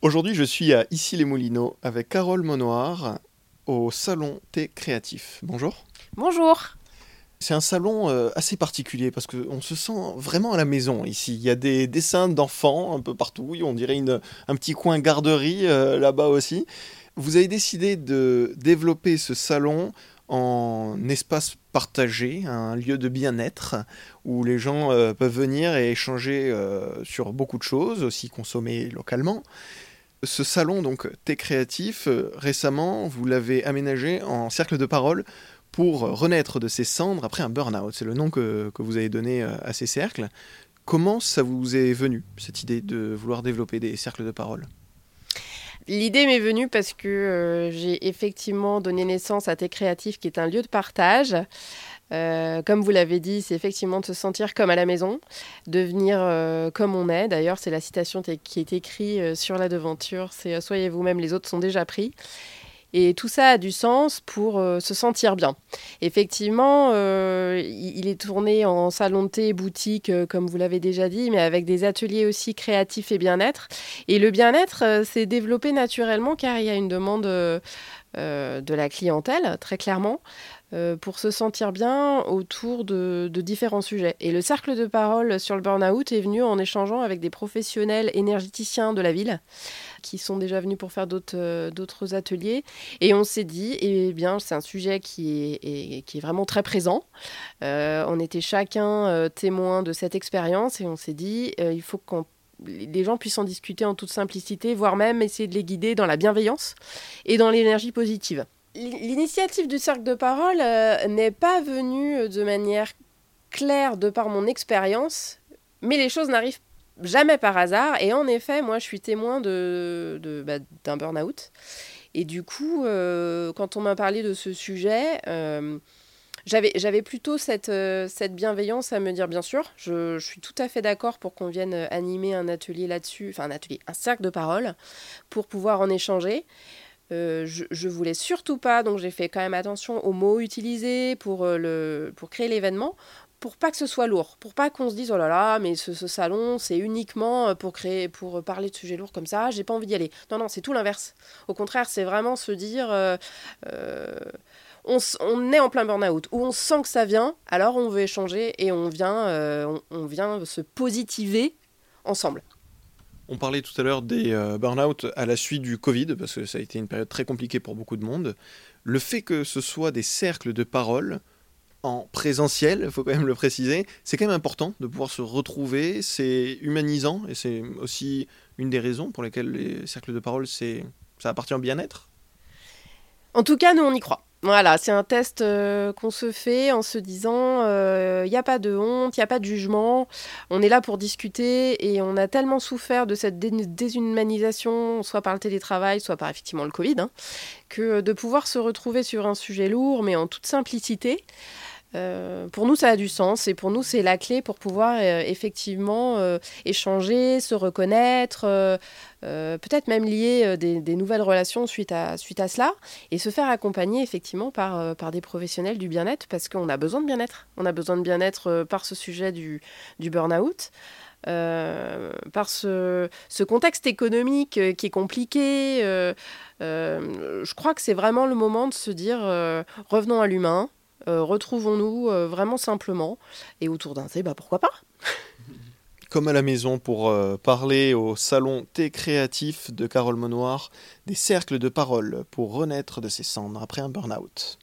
Aujourd'hui, je suis à Issy-les-Moulineaux avec Carole Monoir au Salon Thé Créatif. Bonjour. Bonjour. C'est un salon euh, assez particulier parce qu'on se sent vraiment à la maison ici. Il y a des dessins d'enfants un peu partout. On dirait une, un petit coin garderie euh, là-bas aussi. Vous avez décidé de développer ce salon en espace partagé, un lieu de bien-être où les gens euh, peuvent venir et échanger sur beaucoup de choses, aussi consommer localement. Ce salon, donc Thé Créatif, récemment, vous l'avez aménagé en cercle de parole pour renaître de ses cendres après un burn-out. C'est le nom que, vous avez donné euh, à ces cercles. Comment ça vous est venu, cette idée de vouloir développer des cercles de parole? L'idée m'est venue parce que euh, j'ai effectivement donné naissance à Thé Créatif, qui est un lieu de partage. Euh, comme vous l'avez dit, c'est effectivement de se sentir comme à la maison, de venir comme on est. D'ailleurs, c'est la citation qui est écrite sur la devanture, c'est Soyez vous-même, les autres sont déjà pris. Et tout ça a du sens pour euh, se sentir bien. Effectivement, euh, il est tourné en salon de thé, boutique, euh, comme vous l'avez déjà dit, mais avec des ateliers aussi créatifs et bien-être. Et le bien-être s'est développé naturellement car il y a une demande de la clientèle, très clairement. Pour se sentir bien autour de, différents sujets. Et le cercle de parole sur le burn-out est venu en échangeant avec des professionnels énergéticiens de la ville qui sont déjà venus pour faire d'autres euh, ateliers. Et on s'est dit, eh bien, c'est un sujet qui est, vraiment très présent. Euh, on était chacun euh, témoin de cette expérience et on s'est dit, il faut que les gens puissent en discuter en toute simplicité, voire même essayer de les guider dans la bienveillance et dans l'énergie positive. L'initiative du cercle de parole n'est pas venue de manière claire de par mon expérience, mais les choses n'arrivent jamais par hasard. Et en effet, moi, je suis témoin de, de bah, d'un burn-out. Et du coup, euh, quand on m'a parlé de ce sujet, euh, j'avais, j'avais plutôt cette, euh, cette bienveillance à me dire, bien sûr, je, je suis tout à fait d'accord pour qu'on vienne animer un atelier là-dessus, enfin un atelier, un cercle de parole, pour pouvoir en échanger. Je, je voulais surtout pas, donc j'ai fait quand même attention aux mots utilisés pour, le, pour créer l'événement, pour pas que ce soit lourd, pour pas qu'on se dise oh là là, mais ce, salon c'est uniquement euh, pour créer, pour parler de sujets lourds comme ça, j'ai pas envie d'y aller. Non non, c'est tout l'inverse. Au contraire, c'est vraiment se dire euh, euh, on, est en plein burn-out ou on sent que ça vient, alors on veut échanger et on vient, on, vient se positiver ensemble. On parlait tout à l'heure des burn-out à la suite du Covid, parce que ça a été une période très compliquée pour beaucoup de monde. Le fait que ce soit des cercles de parole, en présentiel, il faut quand même le préciser. C'est quand même important de pouvoir se retrouver, c'est humanisant et c'est aussi une des raisons pour lesquelles les cercles de parole, ça appartient au bien-être? En tout cas, nous, on y croit. Voilà, c'est un test euh, qu'on se fait en se disant il euh, n'y a pas de honte, il n'y a pas de jugement, on est là pour discuter et on a tellement souffert de cette déshumanisation, soit par le télétravail, soit par effectivement le Covid, hein, que de pouvoir se retrouver sur un sujet lourd mais en toute simplicité, euh, pour nous, ça a du sens et pour nous, c'est la clé pour pouvoir euh, effectivement euh, échanger, se reconnaître, peut-être même lier des, nouvelles relations suite à, suite à cela et se faire accompagner effectivement par, par des professionnels du bien-être parce qu'on a besoin de bien-être. On a besoin de bien-être par ce sujet du, du burn-out. par ce, ce, contexte économique qui est compliqué, je crois que c'est vraiment le moment de se dire revenons à l'humain, retrouvons-nous euh, vraiment simplement. Et autour d'un thé, bah, pourquoi pas Comme à la maison pour euh, parler au salon Thé créatif de Carole Monoir, des cercles de parole pour renaître de ses cendres après un burn-out.